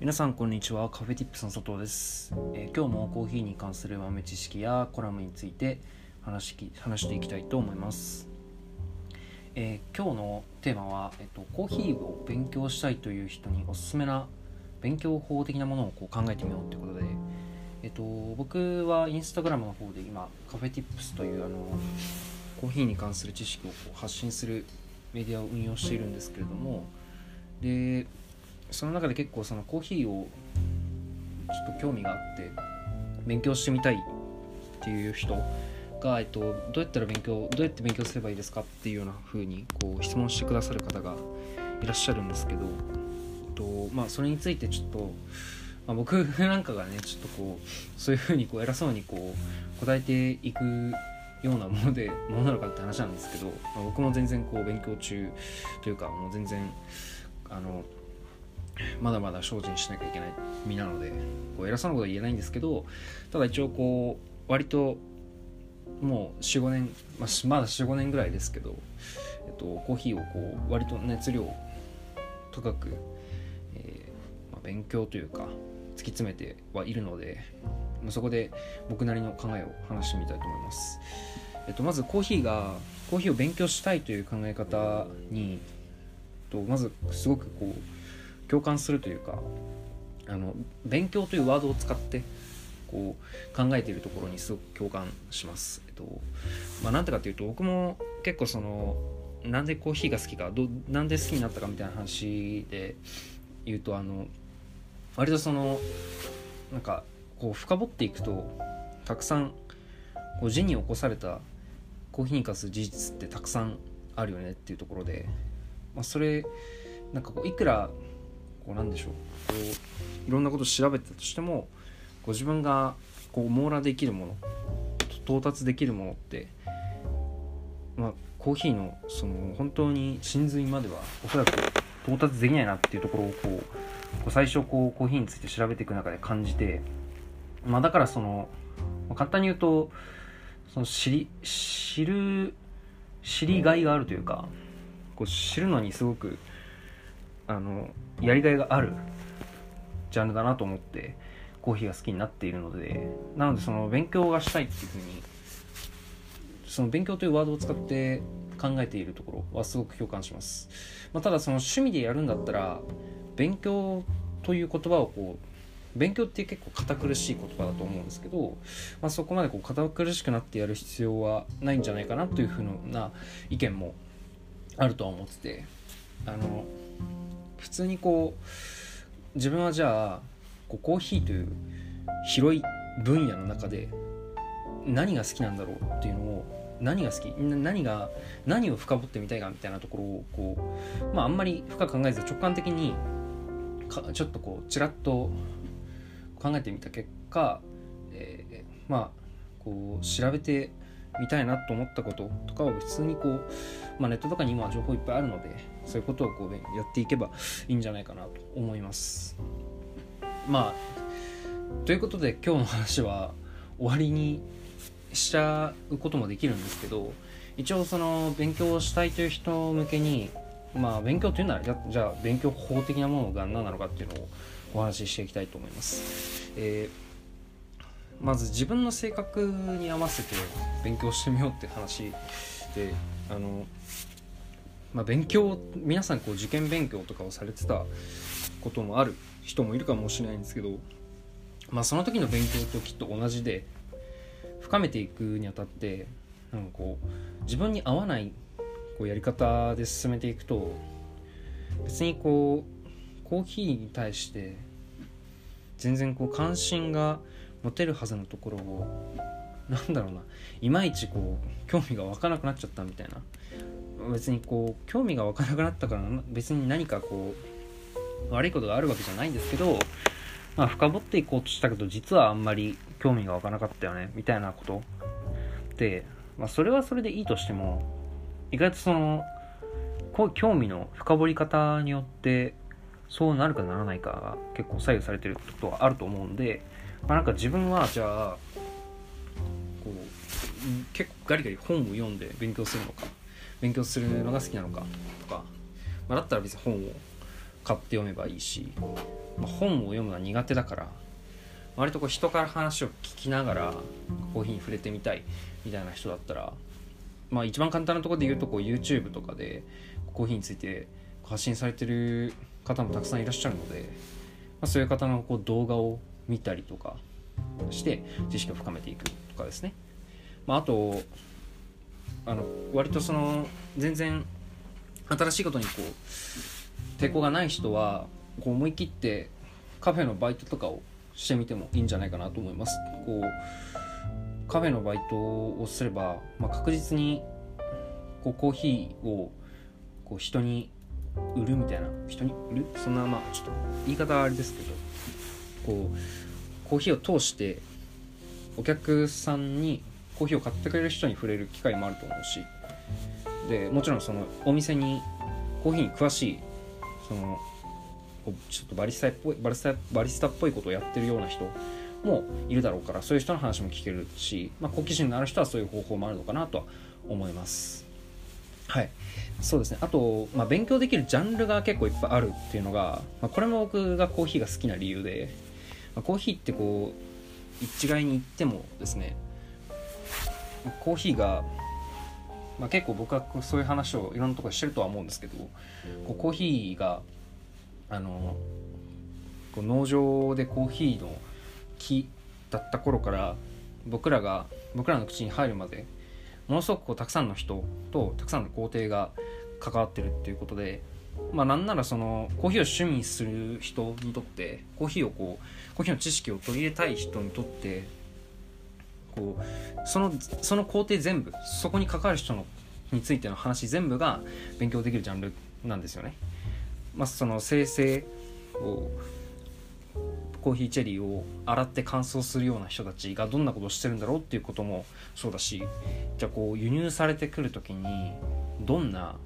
皆さんこんにちは。カフェティップスの佐藤です、えー今日もコーヒーに関する豆知識やコラムについて話しき話していきたいと思います、えー今日のテーマは、えっと、コーヒーを勉強したいという人におすすめな勉強法的なものをこう考えてみようということで、えっと、僕はインスタグラムの方で今カフェティップスというあのコーヒーに関する知識をこう発信するメディアを運用しているんですけれどもでその中で結構そのコーヒーをちょっと興味があって勉強してみたいっていう人が、えっと、どうやったら勉強どうやって勉強すればいいですかっていうような風にこう質問してくださる方がいらっしゃるんですけど、えっとまあ、それについてちょっと、まあ、僕なんかがねちょっとこうそういう風にこう偉そうにこう答えていくようなものでものなのかって話なんですけど、まあ、僕も全然こう勉強中というかもう全然あのまだまだ精進しなきゃいけない身なのでこう偉そうなことは言えないんですけどただ一応こう割ともう45年、まあ、まだ45年ぐらいですけど、えっと、コーヒーをこう割と熱量高く、えーまあ、勉強というか突き詰めてはいるのでまあそこで僕なりの考えを話してみたいと思います。えっと、まずコーヒーがコーヒーを勉強したいという考え方にとまずすごくこう共感するというかあの勉強というワードを使ってこう考えているところにすごく共感します。えっとまあ、なんてかというと僕も結構そのなんでコーヒーが好きかどなんで好きになったかみたいな話で言うとあの割とそのなんかこう深掘っていくとたくさんこう字に起こされたコーヒーに関する事実ってたくさんあるよねっていうところで、まあ、それなんかこういくらこうなんでしょうこういろんなこと調べたとしてもこ自分がこう網羅できるもの到達できるものって、まあ、コーヒーのその本当に真髄まではおそらく到達できないなっていうところをこうこう最初こうコーヒーについて調べていく中で感じて、まあ、だからその、まあ簡単に言うとその知り知る知りがいがあるというかこう知るのにすごくあのやりがいがあるジャンルだなと思ってコーヒーが好きになっているのでなのでその勉強がしたいっていうふうにその勉強というワードを使って考えているところはすごく共感します、まあ、ただその趣味でやるんだったら勉強という言葉をこう勉強って結構堅苦しい言葉だと思うんですけど、まあ、そこまでこう堅苦しくなってやる必要はないんじゃないかなというふうな意見もあるとは思っててあの普通にこう自分はじゃあこうコーヒーという広い分野の中で何が好きなんだろうっていうのを何が好き何が何を深掘ってみたいかみたいなところをこう、まあ、あんまり深く考えず直感的にかちょっとこうちらっと考えてみた結果、えーまあこう調べてみたいなと思ったこととかを普通にこう、まあ、ネットとかに今情報いっぱいあるのでそういうことをこう、ね、やっていけばいいんじゃないかなと思います。まあということで今日の話は終わりにしちゃうこともできるんですけど一応その勉強をしたいという人向けにまあ勉強というのはじゃじゃあ勉強法的なものが何なのかっていうのをお話ししていきたいと思います。えーまず自分の性格に合わせて勉強してみようって話であの、まあ、勉強皆さんこう受験勉強とかをされてたこともある人もいるかもしれないんですけど、まあ、その時の勉強ときっと同じで深めていくにあたってなんかこう自分に合わないこうやり方で進めていくと別にこうコーヒーに対して全然こう関心が持てるはずのところをなんだろうないまいちこう興味が湧かなくなっちゃったみたいな別にこう興味が湧かなくなったから別に何かこう悪いことがあるわけじゃないんですけど、まあ、深掘っていこうとしたけど実はあんまり興味が湧かなかったよねみたいなことで、まあ、それはそれでいいとしても意外とそのこう興味の深掘り方によってそうなるかならないかが結構左右されてることはあると思うんで、まあ、なんか自分はじゃあこう結構ガリガリ本を読んで勉強するのか勉強するのが好きなのかとか、まあ、だったら別に本を買って読めばいいし、まあ、本を読むのは苦手だから。割とこう人から話を聞きながらコーヒーに触れてみたいみたいな人だったら。まあ一番簡単なところで言うとこう YouTube とかでコーヒーについて発信されてる方もたくさんいらっしゃるので、まあ、そういう方のこう動画を見たりとかして知識を深めていくとかですね、まあ、あとあの割とその全然新しいことにこう抵抗がない人はこう思い切ってカフェのバイトとかをしてみてもいいんじゃないかなと思います。こうカフェのバイトをすれば、まあ、確実にこうコーヒーをこう人に売るみたいな。人に売る？そんなまあちょっと言い方はあれですけど。こうコーヒーを通してお客さんにコーヒーを買ってくれる人に触れる機会もあると思うしでもちろんそのお店にコーヒーに詳しいそのちょっとバリスタっぽいバリスタバリスタっぽいことをやってるような人もいるだろうからそういう人の話も聞けるし、まあ、好奇心のある人はそういう方法もあるのかなとは思います。はい。そうですね。あと、まあ、勉強できるジャンルが結構いっぱいあるっていうのが、まあ、これも僕がコーヒーが好きな理由で、まあ、コーヒーってこう一概に言ってもですねコーヒーが、まあ、結構僕はそういう話をいろんなところしてるとは思うんですけどこうコーヒーがあのこう農場でコーヒーの木だった頃から僕らが僕らの口に入るまでものすごくこうたくさんの人とたくさんの工程が関わってるっていうことでまあなんならそのコーヒーを趣味にする人にとってコーヒーをこうコーヒーの知識を取り入れたい人にとってこうそのその工程全部そこに関わる人のについての話全部が勉強できるジャンルなんですよね。まあ、その生成をコーヒーチェリーを洗って乾燥するような人たちがどんなことをしてるんだろうっていうこともそうだしじゃあこう輸入されてくる時にどんな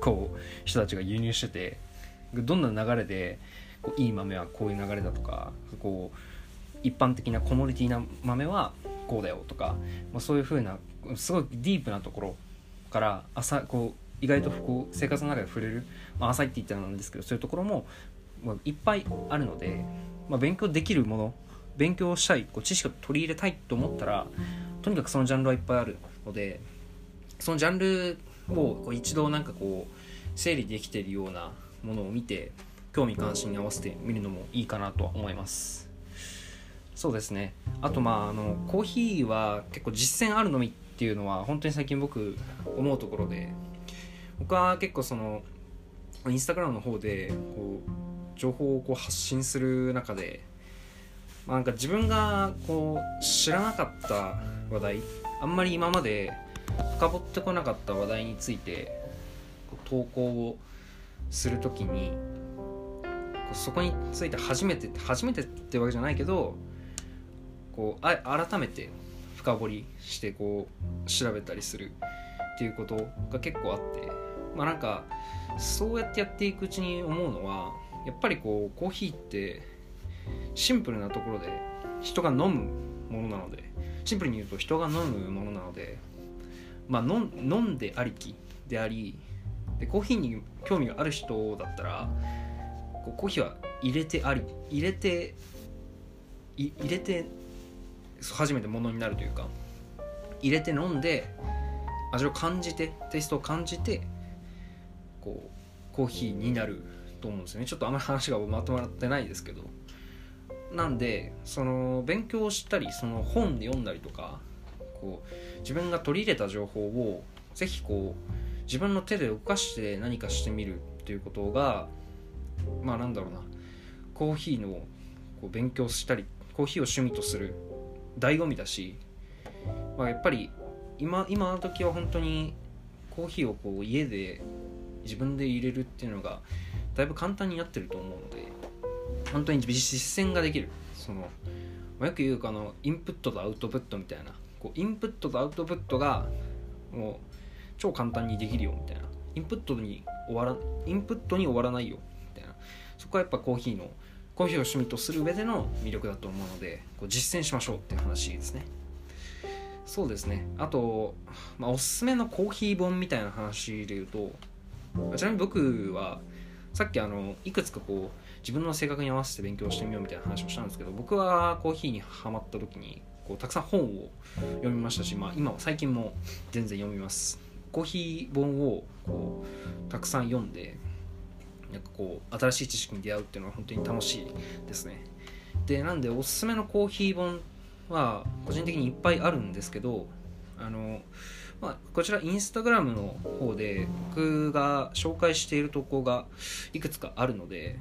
こう人たちが輸入しててどんな流れでこういい豆はこういう流れだとかこう一般的なコモディティな豆はこうだよとか、まあ、そういうふうなすごいディープなところから朝こう意外とこう生活の中で触れる、まあ、浅いって言ったらなんですけどそういうところも、まあ、いっぱいあるので、まあ、勉強できるもの勉強したいこう知識を取り入れたいと思ったらとにかくそのジャンルはいっぱいあるのでそのジャンルをこう一度なんかこう整理できてるようなものを見て興味関心に合わせてみるのもいいかなとは思います。そうですね。あとまああのコーヒーは結構実践あるのみっていうのは本当に最近僕思うところで僕は結構そのインスタグラムの方でこう情報をこう発信する中で、まあ、なんか自分がこう知らなかった話題あんまり今まで深掘ってこなかった話題について投稿をする時にそこについて初めて初めてってわけじゃないけどこうあ改めて深掘りしてこう調べたりするっていうことが結構あってまあなんかそうやってやっていくうちに思うのはやっぱりこうコーヒーってシンプルなところで人が飲むものなのでシンプルに言うと人が飲むものなのでまあ飲んでありきでありでコーヒーに興味がある人だったらこうコーヒーは入れてあり入れて入れて初めてものになるというか入れて飲んで味を感じてテイストを感じてこうコーヒーになると思うんですよね。ちょっとあんまり話がまとまってないですけど。なんでその勉強したりその本で読んだりとかこう自分が取り入れた情報をぜひこう自分の手で動かして何かしてみるっていうことがまあなんだろうな。コーヒーのこう勉強したりコーヒーを趣味とする醍醐味だし、まあ、やっぱり今今の時は本当にコーヒーをこう家で自分で入れるっていうのがだいぶ簡単になってると思うので本当に実践ができる。そのよく言うかのインプットとアウトプットみたいな。こうインプットとアウトプットがもう超簡単にできるよみたいな。インプットに終わらインプットに終わらないよみたいな。そこはやっぱコーヒーのコーヒーを趣味とする上での魅力だと思うのでこう実践しましょうっていう話ですね。そうですね。あと、まあ、おすすめのコーヒー本みたいな話で言うとちなみに僕はさっきあのいくつかこう自分の性格に合わせて勉強してみようみたいな話をしたんですけど僕はコーヒーにはまった時にこうたくさん本を読みましたし、まあ、今最近も全然読みます。コーヒー本をこうたくさん読んでなんかこう新しい知識に出会うっていうのは本当に楽しいですね。でなんでおすすめのコーヒー本は個人的にいっぱいあるんですけどあの、まあ、こちらインスタグラムの方で僕が紹介している投稿がいくつかあるので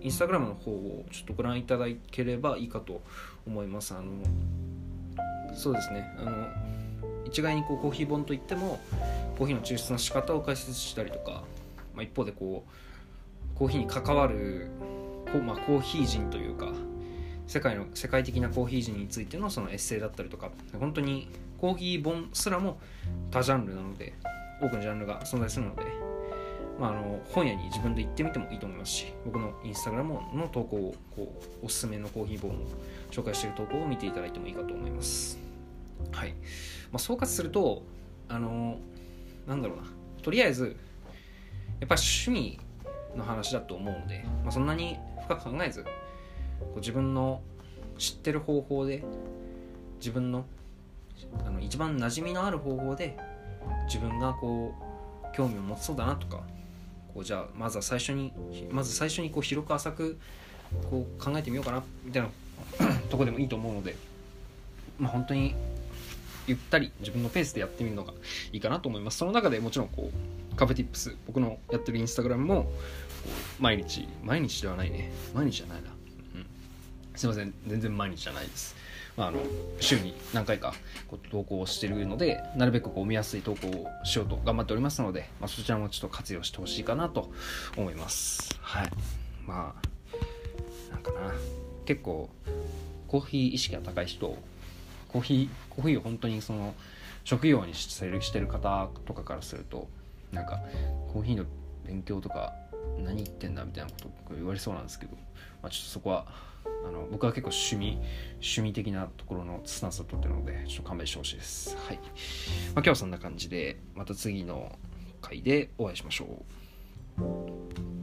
インスタグラムの方をちょっとご覧いただければいいかと思います。あのそうですね。あの一概にこうコーヒー本といってもコーヒーの抽出の仕方を解説したりとか、まあ、一方でこうコーヒーに関わるこ、まあ、コーヒー人というか世界の世界的なコーヒー人についてのそのエッセイだったりとか本当にコーヒー本すらも多ジャンルなので多くのジャンルが存在するので、まあ、あの本屋に自分で行ってみてもいいと思いますし僕のインスタグラムの投稿をこうおすすめのコーヒー本を紹介している投稿を見ていただいてもいいかと思います。はい、まあ、総括するとあのなんだろうな。とりあえずやっぱ趣味の話だと思うので、まあ、そんなに深く考えずこう自分の知ってる方法で自分のあの一番馴染みのある方法で自分がこう興味を持つそうだなとかこうじゃあまずは最初にまず最初にこう広く浅くこう考えてみようかなみたいな とこでもいいと思うのでまあ本当にゆったり自分のペースでやってみるのがいいかなと思います。その中でもちろんこうカフェティップス僕のやってるインスタグラムも毎日毎日ではないね。毎日じゃないな、うん、すいません。全然毎日じゃないです。まあ、あの週に何回かこう投稿をしてるのでなるべくこう見やすい投稿をしようと頑張っておりますので、まあ、そちらもちょっと活用してほしいかなと思います。はい。まあなんかな。結構コーヒー意識が高い人コーヒーコーヒーを本当にその職業にしてるしてる方とかからするとなんかコーヒーの勉強とか何言ってんだみたいなこと言われそうなんですけど、まあ、ちょっとそこはあの僕は結構趣味趣味的なところのスタンスを取ってるのでちょっと勘弁してほしいです。はい、まあ、今日はそんな感じでまた次の回でお会いしましょう。